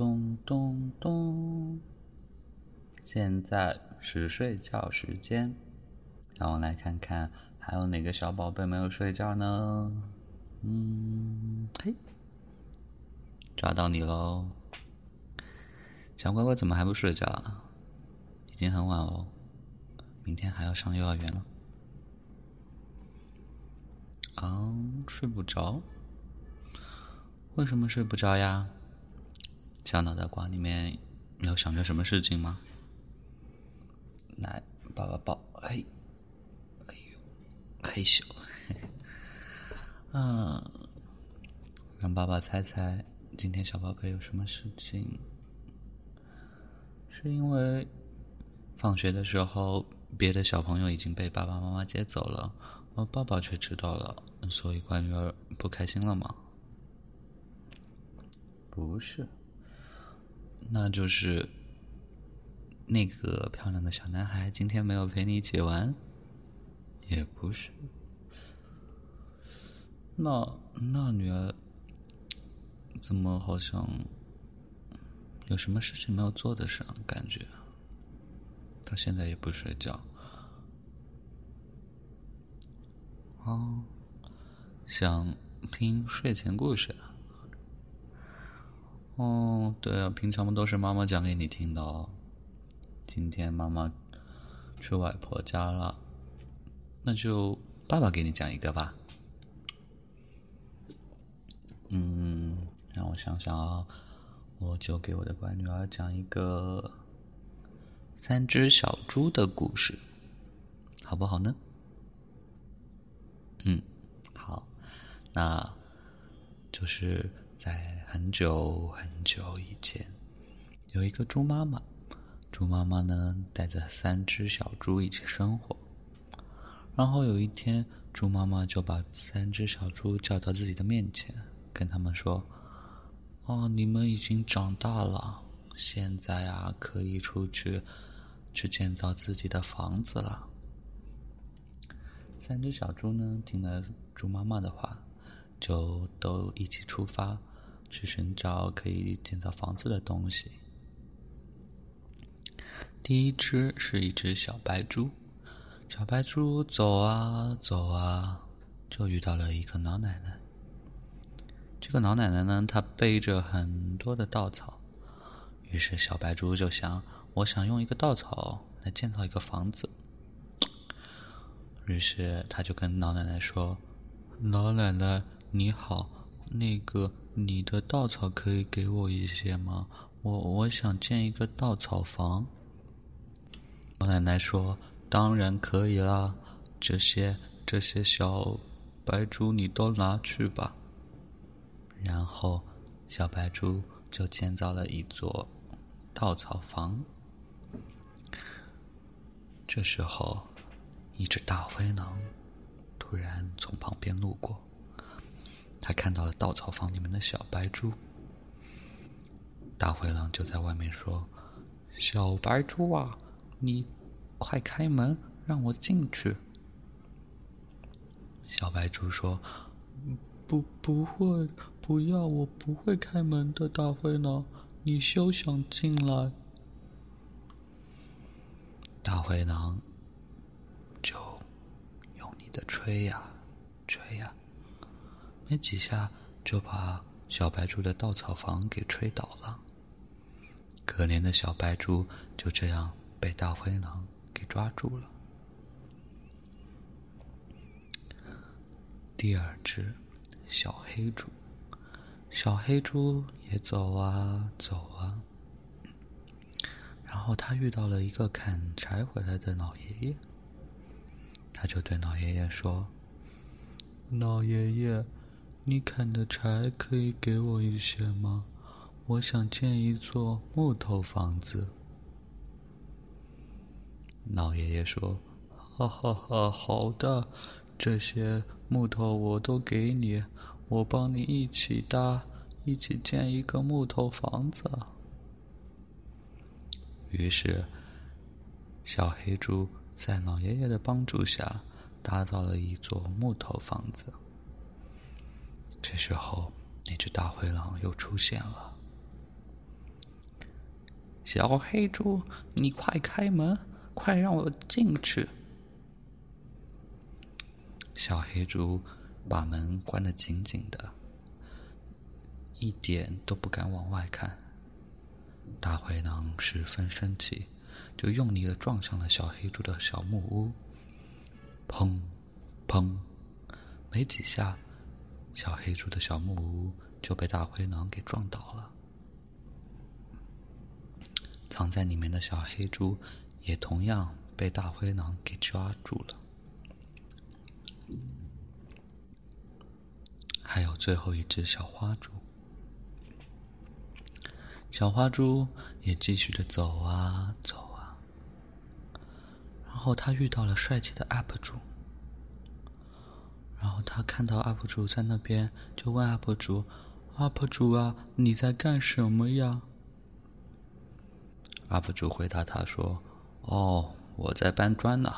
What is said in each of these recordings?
咚咚咚，现在是睡觉时间，让我来看看还有哪个小宝贝没有睡觉呢？嗯，嘿，抓到你喽！小乖乖怎么还不睡觉啊？已经很晚了，明天还要上幼儿园了。啊，睡不着？为什么睡不着呀？小脑袋瓜里面有想着什么事情吗？来，爸爸抱，嘿，哎呦，嘿咻，嗯，让爸爸猜猜今天小宝贝有什么事情？是因为放学的时候别的小朋友已经被爸爸妈妈接走了，而爸爸却知道了，所以乖女儿不开心了吗？不是。那就是那个漂亮的小男孩今天没有陪你一起玩，也不是。那那女儿怎么好像有什么事情没有做的样感觉？到现在也不睡觉。哦，想听睡前故事啊。哦，对啊，平常都是妈妈讲给你听的哦。今天妈妈去外婆家了，那就爸爸给你讲一个吧。嗯，让我想想啊，我就给我的乖女儿讲一个三只小猪的故事，好不好呢？嗯，好，那就是。在很久很久以前，有一个猪妈妈。猪妈妈呢，带着三只小猪一起生活。然后有一天，猪妈妈就把三只小猪叫到自己的面前，跟他们说：“哦，你们已经长大了，现在啊，可以出去去建造自己的房子了。”三只小猪呢，听了猪妈妈的话，就都一起出发。去寻找可以建造房子的东西。第一只是一只小白猪，小白猪走啊走啊，就遇到了一个老奶奶。这个老奶奶呢，她背着很多的稻草，于是小白猪就想：我想用一个稻草来建造一个房子。于是他就跟老奶奶说：“老奶奶你好，那个。”你的稻草可以给我一些吗？我我想建一个稻草房。老奶奶说：“当然可以啦，这些这些小白猪你都拿去吧。”然后小白猪就建造了一座稻草房。这时候，一只大灰狼突然从旁边路过。他看到了稻草房里面的小白猪，大灰狼就在外面说：“小白猪啊，你快开门，让我进去。”小白猪说：“不，不会，不要，我不会开门的。”大灰狼，你休想进来！大灰狼就用力的吹呀，吹呀。没几下，就把小白猪的稻草房给吹倒了。可怜的小白猪就这样被大灰狼给抓住了。第二只小黑猪，小黑猪也走啊走啊，然后他遇到了一个砍柴回来的老爷爷，他就对老爷爷说：“老爷爷。”你砍的柴可以给我一些吗？我想建一座木头房子。老爷爷说：“哈哈哈，好的，这些木头我都给你，我帮你一起搭，一起建一个木头房子。”于是，小黑猪在老爷爷的帮助下，打造了一座木头房子。这时候，那只大灰狼又出现了。小黑猪，你快开门，快让我进去！”小黑猪把门关得紧紧的，一点都不敢往外看。大灰狼十分生气，就用力的撞向了小黑猪的小木屋。砰，砰，没几下，小黑猪的小木屋就被大灰狼给撞倒了。藏在里面的小黑猪也同样被大灰狼给抓住了。还有最后一只小花猪，小花猪也继续的走啊走啊，然后他遇到了帅气的 UP 主，然后他看到 UP 主在那边，就问 UP 主：“UP 主啊，你在干什么呀？”UP 主回答他说：“哦，我在搬砖呢。”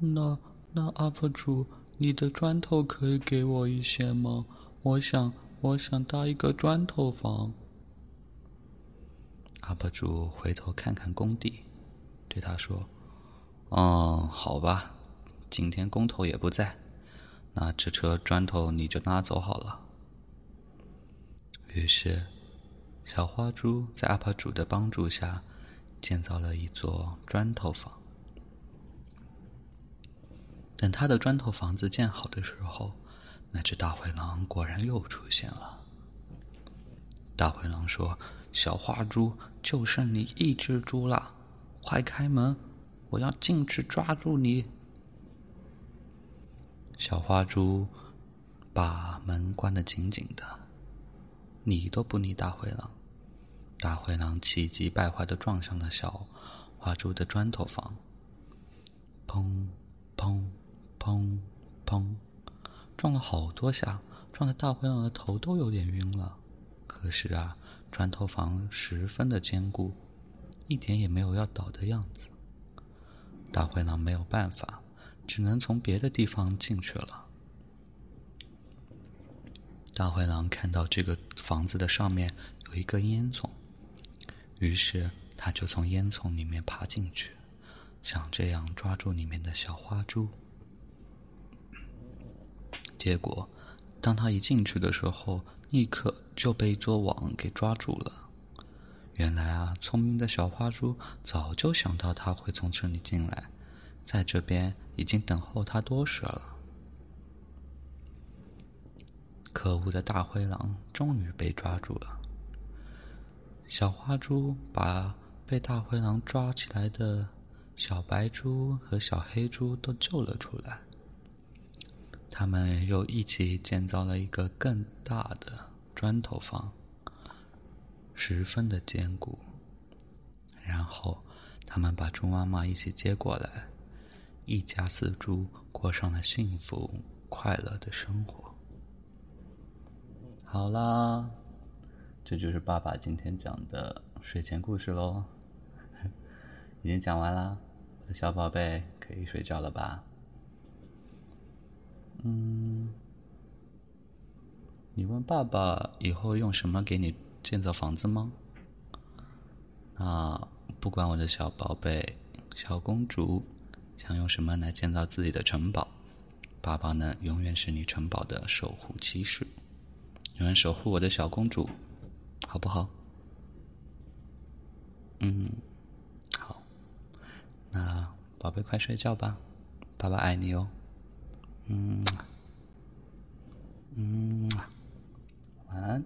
那那 UP 主。你的砖头可以给我一些吗？我想，我想搭一个砖头房。UP 主回头看看工地，对他说：“嗯，好吧，今天工头也不在，那这车砖头你就拿走好了。”于是，小花猪在 UP 主的帮助下，建造了一座砖头房。等他的砖头房子建好的时候，那只大灰狼果然又出现了。大灰狼说：“小花猪，就剩你一只猪了，快开门，我要进去抓住你。”小花猪把门关得紧紧的，理都不理大灰狼。大灰狼气急败坏的撞上了小花猪的砖头房，砰砰。砰砰，撞了好多下，撞的大灰狼的头都有点晕了。可是啊，砖头房十分的坚固，一点也没有要倒的样子。大灰狼没有办法，只能从别的地方进去了。大灰狼看到这个房子的上面有一个烟囱，于是他就从烟囱里面爬进去，想这样抓住里面的小花猪。结果，当他一进去的时候，立刻就被一座网给抓住了。原来啊，聪明的小花猪早就想到他会从这里进来，在这边已经等候他多时了。可恶的大灰狼终于被抓住了。小花猪把被大灰狼抓起来的小白猪和小黑猪都救了出来。他们又一起建造了一个更大的砖头房，十分的坚固。然后，他们把猪妈妈一起接过来，一家四猪过上了幸福快乐的生活。好啦，这就是爸爸今天讲的睡前故事喽，已经讲完啦，小宝贝可以睡觉了吧？嗯，你问爸爸以后用什么给你建造房子吗？那不管我的小宝贝、小公主想用什么来建造自己的城堡？爸爸呢，永远是你城堡的守护骑士，永远守护我的小公主。好不好？嗯，好。那宝贝，快睡觉吧。爸爸爱你哦。嗯嗯，晚安。